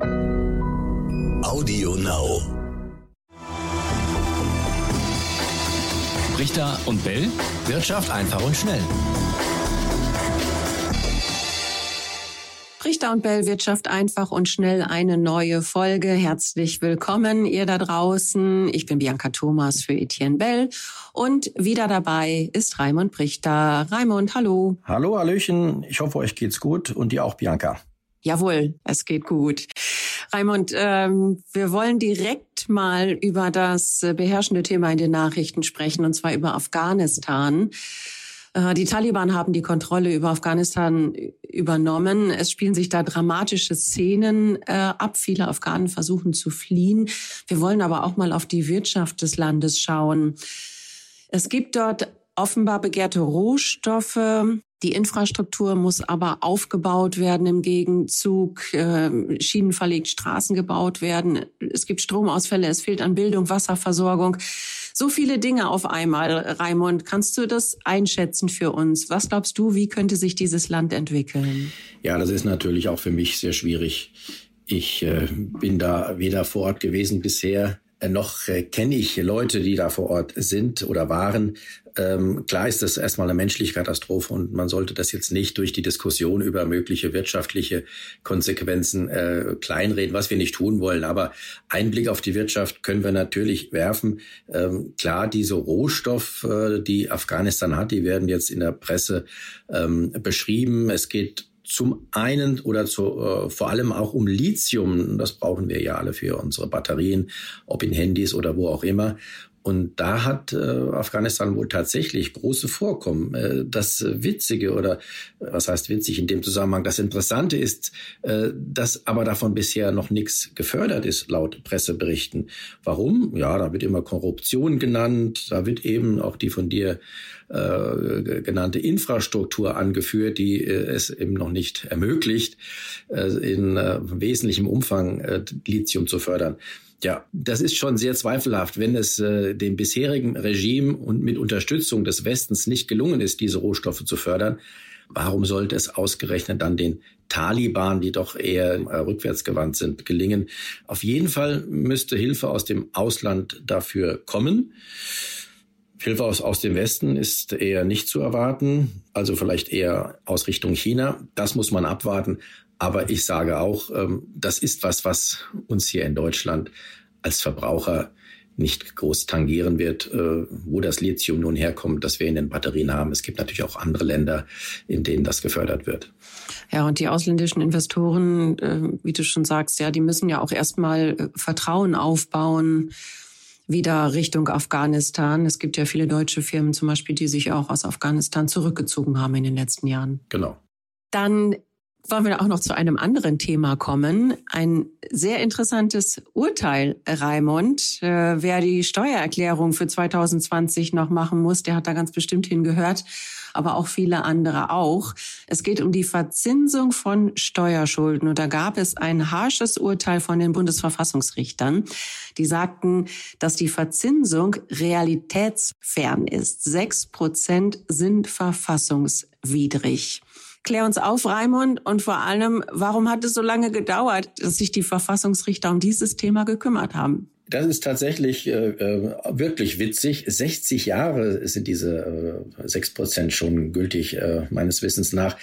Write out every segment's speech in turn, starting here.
Audio Now. Richter und Bell. Wirtschaft einfach und schnell. Richter und Bell Wirtschaft einfach und schnell eine neue Folge. Herzlich willkommen, ihr da draußen. Ich bin Bianca Thomas für Etienne Bell und wieder dabei ist Raimund Brichter. Raimund, hallo. Hallo, Hallöchen. Ich hoffe, euch geht's gut und dir auch, Bianca. Jawohl, es geht gut. Raimund, ähm, wir wollen direkt mal über das beherrschende Thema in den Nachrichten sprechen, und zwar über Afghanistan. Äh, die Taliban haben die Kontrolle über Afghanistan übernommen. Es spielen sich da dramatische Szenen äh, ab. Viele Afghanen versuchen zu fliehen. Wir wollen aber auch mal auf die Wirtschaft des Landes schauen. Es gibt dort offenbar begehrte Rohstoffe. Die Infrastruktur muss aber aufgebaut werden im Gegenzug. Äh, Schienen verlegt, Straßen gebaut werden. Es gibt Stromausfälle, es fehlt an Bildung, Wasserversorgung. So viele Dinge auf einmal, Raimund. Kannst du das einschätzen für uns? Was glaubst du, wie könnte sich dieses Land entwickeln? Ja, das ist natürlich auch für mich sehr schwierig. Ich äh, bin da weder vor Ort gewesen bisher, noch äh, kenne ich Leute, die da vor Ort sind oder waren. Ähm, klar ist das erstmal eine menschliche Katastrophe und man sollte das jetzt nicht durch die Diskussion über mögliche wirtschaftliche Konsequenzen äh, kleinreden, was wir nicht tun wollen. Aber einen Blick auf die Wirtschaft können wir natürlich werfen. Ähm, klar, diese Rohstoff, äh, die Afghanistan hat, die werden jetzt in der Presse ähm, beschrieben. Es geht zum einen oder zu, äh, vor allem auch um Lithium. Das brauchen wir ja alle für unsere Batterien, ob in Handys oder wo auch immer. Und da hat äh, Afghanistan wohl tatsächlich große Vorkommen. Äh, das Witzige oder was heißt witzig in dem Zusammenhang, das Interessante ist, äh, dass aber davon bisher noch nichts gefördert ist, laut Presseberichten. Warum? Ja, da wird immer Korruption genannt, da wird eben auch die von dir äh, genannte Infrastruktur angeführt, die äh, es eben noch nicht ermöglicht, äh, in äh, wesentlichem Umfang äh, Lithium zu fördern. Ja, das ist schon sehr zweifelhaft, wenn es äh, dem bisherigen Regime und mit Unterstützung des Westens nicht gelungen ist, diese Rohstoffe zu fördern. Warum sollte es ausgerechnet dann den Taliban, die doch eher äh, rückwärtsgewandt sind, gelingen? Auf jeden Fall müsste Hilfe aus dem Ausland dafür kommen. Hilfe aus, aus dem Westen ist eher nicht zu erwarten, also vielleicht eher aus Richtung China. Das muss man abwarten. Aber ich sage auch, ähm, das ist was, was uns hier in Deutschland als Verbraucher nicht groß tangieren wird, äh, wo das Lithium nun herkommt, das wir in den Batterien haben. Es gibt natürlich auch andere Länder, in denen das gefördert wird. Ja, und die ausländischen Investoren, äh, wie du schon sagst, ja, die müssen ja auch erstmal äh, Vertrauen aufbauen wieder Richtung Afghanistan. Es gibt ja viele deutsche Firmen zum Beispiel, die sich auch aus Afghanistan zurückgezogen haben in den letzten Jahren. Genau. Dann wollen wir auch noch zu einem anderen Thema kommen. Ein sehr interessantes Urteil, Raimund. Äh, wer die Steuererklärung für 2020 noch machen muss, der hat da ganz bestimmt hingehört, aber auch viele andere auch. Es geht um die Verzinsung von Steuerschulden. Und da gab es ein harsches Urteil von den Bundesverfassungsrichtern. Die sagten, dass die Verzinsung realitätsfern ist. Sechs Prozent sind verfassungswidrig. Klär uns auf, Raimund, und vor allem, warum hat es so lange gedauert, dass sich die Verfassungsrichter um dieses Thema gekümmert haben? Das ist tatsächlich äh, äh wirklich witzig. 60 Jahre sind diese äh, 6 Prozent schon gültig, äh, meines Wissens nach.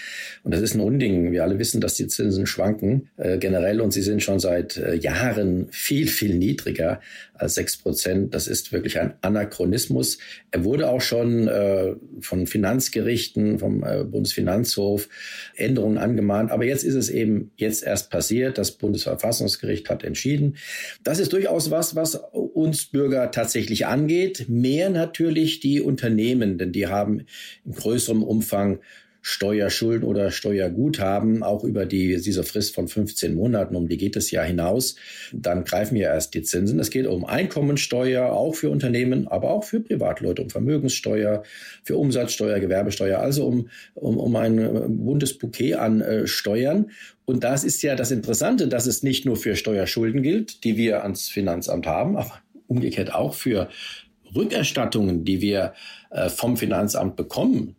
Und das ist ein Unding. Wir alle wissen, dass die Zinsen schwanken äh, generell und sie sind schon seit äh, Jahren viel, viel niedriger als 6 Prozent. Das ist wirklich ein Anachronismus. Er wurde auch schon äh, von Finanzgerichten, vom äh, Bundesfinanzhof Änderungen angemahnt. Aber jetzt ist es eben jetzt erst passiert. Das Bundesverfassungsgericht hat entschieden. Das ist durchaus was, was uns Bürger tatsächlich angeht. Mehr natürlich die Unternehmen, denn die haben in größerem Umfang Steuerschulden oder Steuerguthaben, auch über die, diese Frist von 15 Monaten, um die geht es ja hinaus, dann greifen ja erst die Zinsen. Es geht um Einkommensteuer, auch für Unternehmen, aber auch für Privatleute, um Vermögenssteuer, für Umsatzsteuer, Gewerbesteuer, also um, um, um ein buntes Bouquet an äh, Steuern. Und das ist ja das Interessante, dass es nicht nur für Steuerschulden gilt, die wir ans Finanzamt haben, aber umgekehrt auch für Rückerstattungen, die wir äh, vom Finanzamt bekommen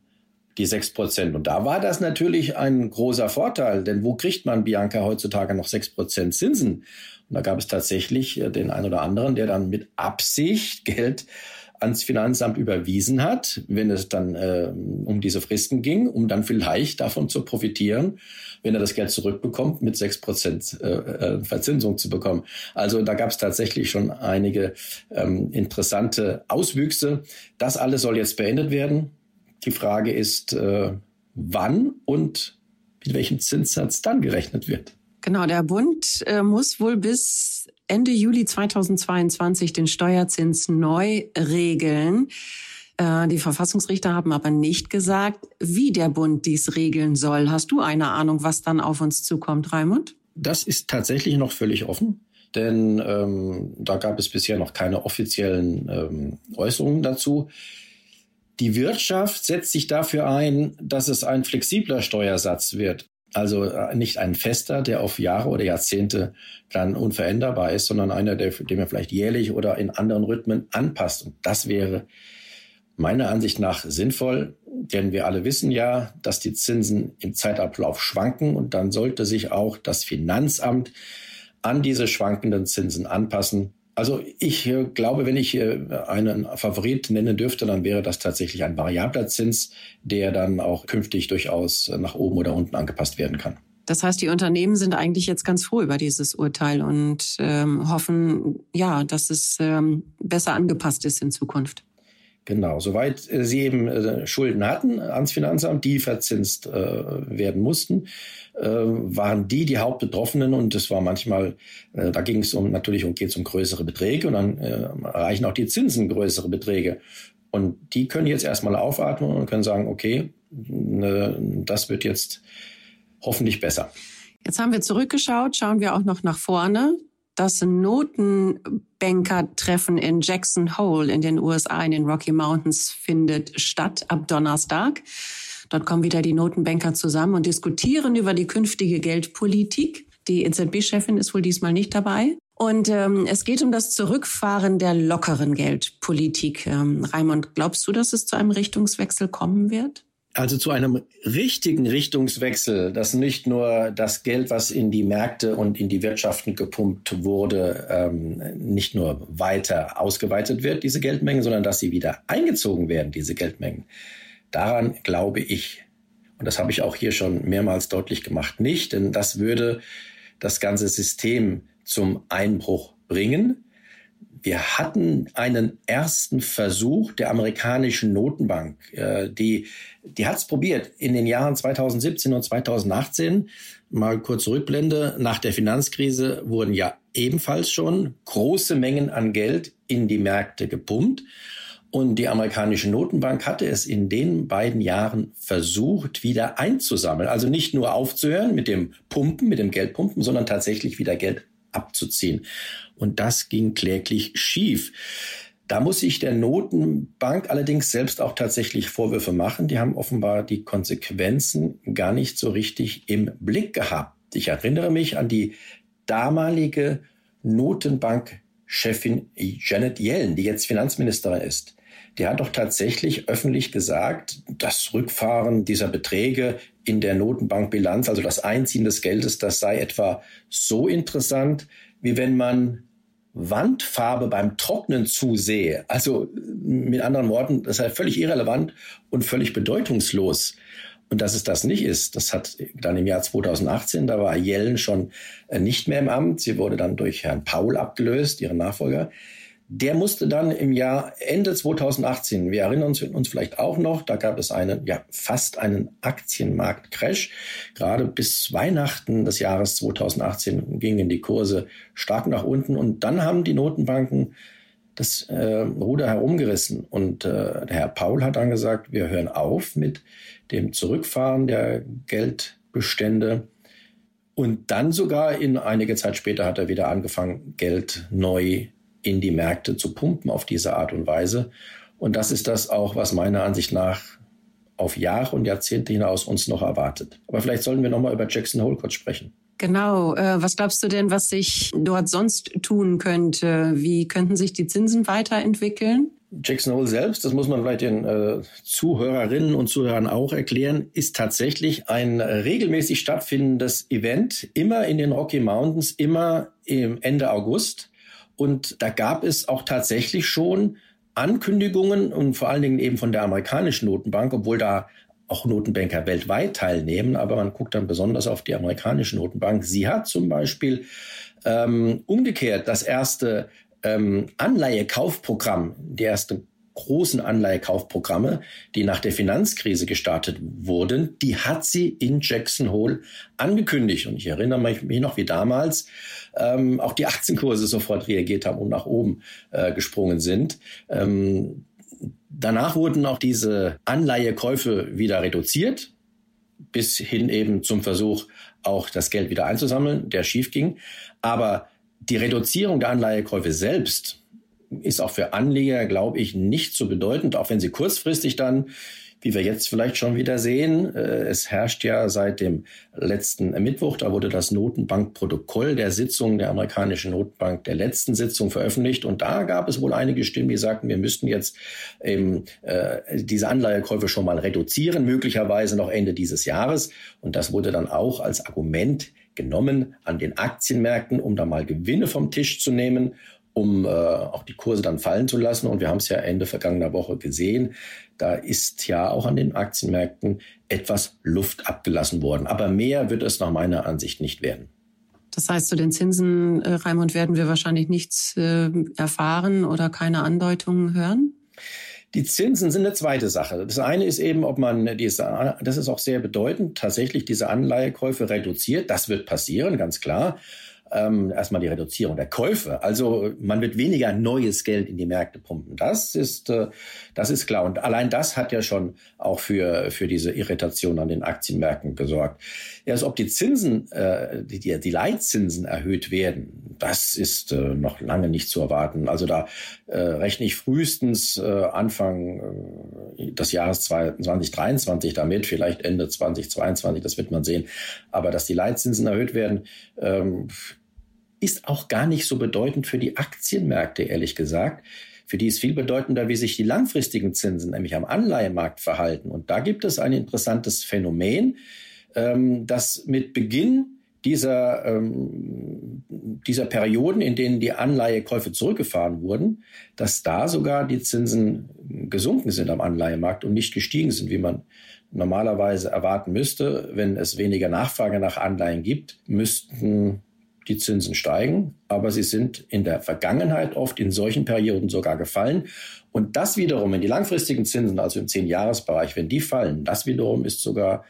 die sechs Prozent. Und da war das natürlich ein großer Vorteil, denn wo kriegt man Bianca heutzutage noch sechs Prozent Zinsen? Und da gab es tatsächlich äh, den einen oder anderen, der dann mit Absicht Geld ans Finanzamt überwiesen hat, wenn es dann äh, um diese Fristen ging, um dann vielleicht davon zu profitieren, wenn er das Geld zurückbekommt, mit sechs Prozent äh, äh, Verzinsung zu bekommen. Also da gab es tatsächlich schon einige ähm, interessante Auswüchse. Das alles soll jetzt beendet werden. Die Frage ist, äh, wann und mit welchem Zinssatz dann gerechnet wird. Genau, der Bund äh, muss wohl bis Ende Juli 2022 den Steuerzins neu regeln. Äh, die Verfassungsrichter haben aber nicht gesagt, wie der Bund dies regeln soll. Hast du eine Ahnung, was dann auf uns zukommt, Raimund? Das ist tatsächlich noch völlig offen, denn ähm, da gab es bisher noch keine offiziellen ähm, Äußerungen dazu. Die Wirtschaft setzt sich dafür ein, dass es ein flexibler Steuersatz wird. Also äh, nicht ein fester, der auf Jahre oder Jahrzehnte dann unveränderbar ist, sondern einer, der, den man vielleicht jährlich oder in anderen Rhythmen anpasst. Und das wäre meiner Ansicht nach sinnvoll, denn wir alle wissen ja, dass die Zinsen im Zeitablauf schwanken und dann sollte sich auch das Finanzamt an diese schwankenden Zinsen anpassen. Also ich äh, glaube, wenn ich äh, einen Favorit nennen dürfte, dann wäre das tatsächlich ein variabler Zins, der dann auch künftig durchaus nach oben oder unten angepasst werden kann. Das heißt, die Unternehmen sind eigentlich jetzt ganz froh über dieses Urteil und ähm, hoffen, ja, dass es ähm, besser angepasst ist in Zukunft. Genau, soweit äh, sie eben äh, Schulden hatten ans Finanzamt, die verzinst äh, werden mussten, äh, waren die die Hauptbetroffenen und es war manchmal, da ging es um natürlich um geht es um größere Beträge und dann erreichen auch die Zinsen größere Beträge und die können jetzt erstmal aufatmen und können sagen, okay, das wird jetzt hoffentlich besser. Jetzt haben wir zurückgeschaut, schauen wir auch noch nach vorne. Das Notenbanker-Treffen in Jackson Hole in den USA in den Rocky Mountains findet statt ab Donnerstag. Dort kommen wieder die Notenbanker zusammen und diskutieren über die künftige Geldpolitik. Die EZB-Chefin ist wohl diesmal nicht dabei. Und ähm, es geht um das Zurückfahren der lockeren Geldpolitik. Ähm, Raimund, glaubst du, dass es zu einem Richtungswechsel kommen wird? Also zu einem richtigen Richtungswechsel, dass nicht nur das Geld, was in die Märkte und in die Wirtschaften gepumpt wurde, ähm, nicht nur weiter ausgeweitet wird, diese Geldmengen, sondern dass sie wieder eingezogen werden, diese Geldmengen. Daran glaube ich, und das habe ich auch hier schon mehrmals deutlich gemacht, nicht, denn das würde das ganze System zum Einbruch bringen. Wir hatten einen ersten Versuch der amerikanischen Notenbank, äh, die, die hat es probiert in den Jahren 2017 und 2018. Mal kurz Rückblende. Nach der Finanzkrise wurden ja ebenfalls schon große Mengen an Geld in die Märkte gepumpt. Und die amerikanische Notenbank hatte es in den beiden Jahren versucht, wieder einzusammeln. Also nicht nur aufzuhören mit dem Pumpen, mit dem Geldpumpen, sondern tatsächlich wieder Geld abzuziehen. Und das ging kläglich schief. Da muss sich der Notenbank allerdings selbst auch tatsächlich Vorwürfe machen. Die haben offenbar die Konsequenzen gar nicht so richtig im Blick gehabt. Ich erinnere mich an die damalige Notenbankchefin Janet Yellen, die jetzt Finanzministerin ist. Die hat doch tatsächlich öffentlich gesagt, das Rückfahren dieser Beträge in der Notenbankbilanz, also das Einziehen des Geldes, das sei etwa so interessant, wie wenn man Wandfarbe beim Trocknen zusehe. Also mit anderen Worten, das sei völlig irrelevant und völlig bedeutungslos. Und dass es das nicht ist, das hat dann im Jahr 2018, da war Yellen schon äh, nicht mehr im Amt. Sie wurde dann durch Herrn Paul abgelöst, ihren Nachfolger. Der musste dann im Jahr Ende 2018, wir erinnern uns, uns vielleicht auch noch, da gab es einen, ja, fast einen Aktienmarktcrash. Gerade bis Weihnachten des Jahres 2018 gingen die Kurse stark nach unten und dann haben die Notenbanken das äh, Ruder herumgerissen. Und äh, der Herr Paul hat dann gesagt, wir hören auf mit dem Zurückfahren der Geldbestände. Und dann sogar in einige Zeit später hat er wieder angefangen, Geld neu in die Märkte zu pumpen auf diese Art und Weise. Und das ist das auch, was meiner Ansicht nach auf Jahre und Jahrzehnte hinaus uns noch erwartet. Aber vielleicht sollten wir nochmal über Jackson Hole kurz sprechen. Genau. Äh, was glaubst du denn, was sich dort sonst tun könnte? Wie könnten sich die Zinsen weiterentwickeln? Jackson Hole selbst, das muss man vielleicht den äh, Zuhörerinnen und Zuhörern auch erklären, ist tatsächlich ein regelmäßig stattfindendes Event, immer in den Rocky Mountains, immer im Ende August. Und da gab es auch tatsächlich schon Ankündigungen und vor allen Dingen eben von der amerikanischen Notenbank, obwohl da auch Notenbanker weltweit teilnehmen, aber man guckt dann besonders auf die amerikanische Notenbank. Sie hat zum Beispiel ähm, umgekehrt das erste ähm, Anleihekaufprogramm, die erste großen Anleihekaufprogramme, die nach der Finanzkrise gestartet wurden, die hat sie in Jackson Hole angekündigt. Und ich erinnere mich noch, wie damals ähm, auch die Aktienkurse sofort reagiert haben und nach oben äh, gesprungen sind. Ähm, danach wurden auch diese Anleihekäufe wieder reduziert, bis hin eben zum Versuch, auch das Geld wieder einzusammeln, der schief ging. Aber die Reduzierung der Anleihekäufe selbst ist auch für Anleger, glaube ich, nicht so bedeutend, auch wenn sie kurzfristig dann, wie wir jetzt vielleicht schon wieder sehen, äh, es herrscht ja seit dem letzten Mittwoch, da wurde das Notenbankprotokoll der Sitzung der amerikanischen Notenbank der letzten Sitzung veröffentlicht. Und da gab es wohl einige Stimmen, die sagten, wir müssten jetzt eben äh, diese Anleihekäufe schon mal reduzieren, möglicherweise noch Ende dieses Jahres. Und das wurde dann auch als Argument genommen an den Aktienmärkten, um da mal Gewinne vom Tisch zu nehmen, um äh, auch die Kurse dann fallen zu lassen. Und wir haben es ja Ende vergangener Woche gesehen. Da ist ja auch an den Aktienmärkten etwas Luft abgelassen worden. Aber mehr wird es nach meiner Ansicht nicht werden. Das heißt, zu den Zinsen, äh, Raimund, werden wir wahrscheinlich nichts äh, erfahren oder keine Andeutungen hören? Die Zinsen sind eine zweite Sache. Das eine ist eben, ob man diese, das ist auch sehr bedeutend, tatsächlich diese Anleihekäufe reduziert. Das wird passieren, ganz klar ähm, erstmal die Reduzierung der Käufe. Also man wird weniger neues Geld in die Märkte pumpen. Das ist, äh, das ist klar. Und allein das hat ja schon auch für, für diese Irritation an den Aktienmärkten gesorgt. Erst ob die Zinsen, äh, die, die Leitzinsen erhöht werden, das ist äh, noch lange nicht zu erwarten. Also da äh, rechne ich frühestens äh, Anfang äh, des Jahres 2023 damit, vielleicht Ende 2022, das wird man sehen. Aber dass die Leitzinsen erhöht werden, ähm, ist auch gar nicht so bedeutend für die Aktienmärkte, ehrlich gesagt. Für die ist viel bedeutender, wie sich die langfristigen Zinsen nämlich am Anleihemarkt verhalten. Und da gibt es ein interessantes Phänomen, ähm, dass mit Beginn dieser, ähm, dieser Perioden, in denen die Anleihekäufe zurückgefahren wurden, dass da sogar die Zinsen gesunken sind am Anleihemarkt und nicht gestiegen sind, wie man normalerweise erwarten müsste. Wenn es weniger Nachfrage nach Anleihen gibt, müssten die Zinsen steigen, aber sie sind in der Vergangenheit oft in solchen Perioden sogar gefallen. Und das wiederum, wenn die langfristigen Zinsen, also im Zehn-Jahres-Bereich, wenn die fallen, das wiederum ist sogar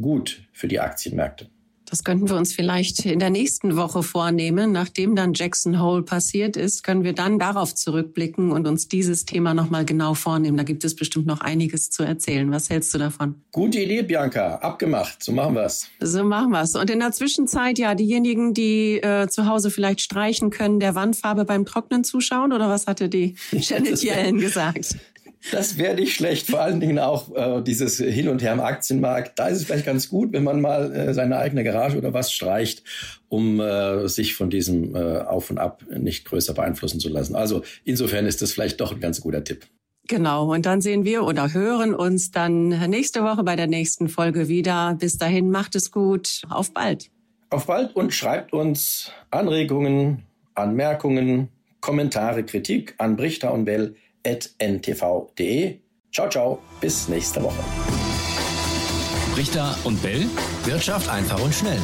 gut für die Aktienmärkte. Das könnten wir uns vielleicht in der nächsten Woche vornehmen. Nachdem dann Jackson Hole passiert ist, können wir dann darauf zurückblicken und uns dieses Thema nochmal genau vornehmen. Da gibt es bestimmt noch einiges zu erzählen. Was hältst du davon? Gute Idee, Bianca. Abgemacht. So machen wir's. So machen wir's. Und in der Zwischenzeit, ja, diejenigen, die äh, zu Hause vielleicht streichen können, der Wandfarbe beim Trocknen zuschauen? Oder was hatte die Janet Yellen gesagt? Das wäre nicht schlecht. Vor allen Dingen auch äh, dieses Hin und Her im Aktienmarkt. Da ist es vielleicht ganz gut, wenn man mal äh, seine eigene Garage oder was streicht, um äh, sich von diesem äh, Auf und Ab nicht größer beeinflussen zu lassen. Also insofern ist das vielleicht doch ein ganz guter Tipp. Genau, und dann sehen wir oder hören uns dann nächste Woche bei der nächsten Folge wieder. Bis dahin, macht es gut. Auf bald. Auf bald und schreibt uns Anregungen, Anmerkungen, Kommentare, Kritik an Brichter und Bell ntv.de. Ciao, ciao, bis nächste Woche. Richter und Bell. Wirtschaft einfach und schnell.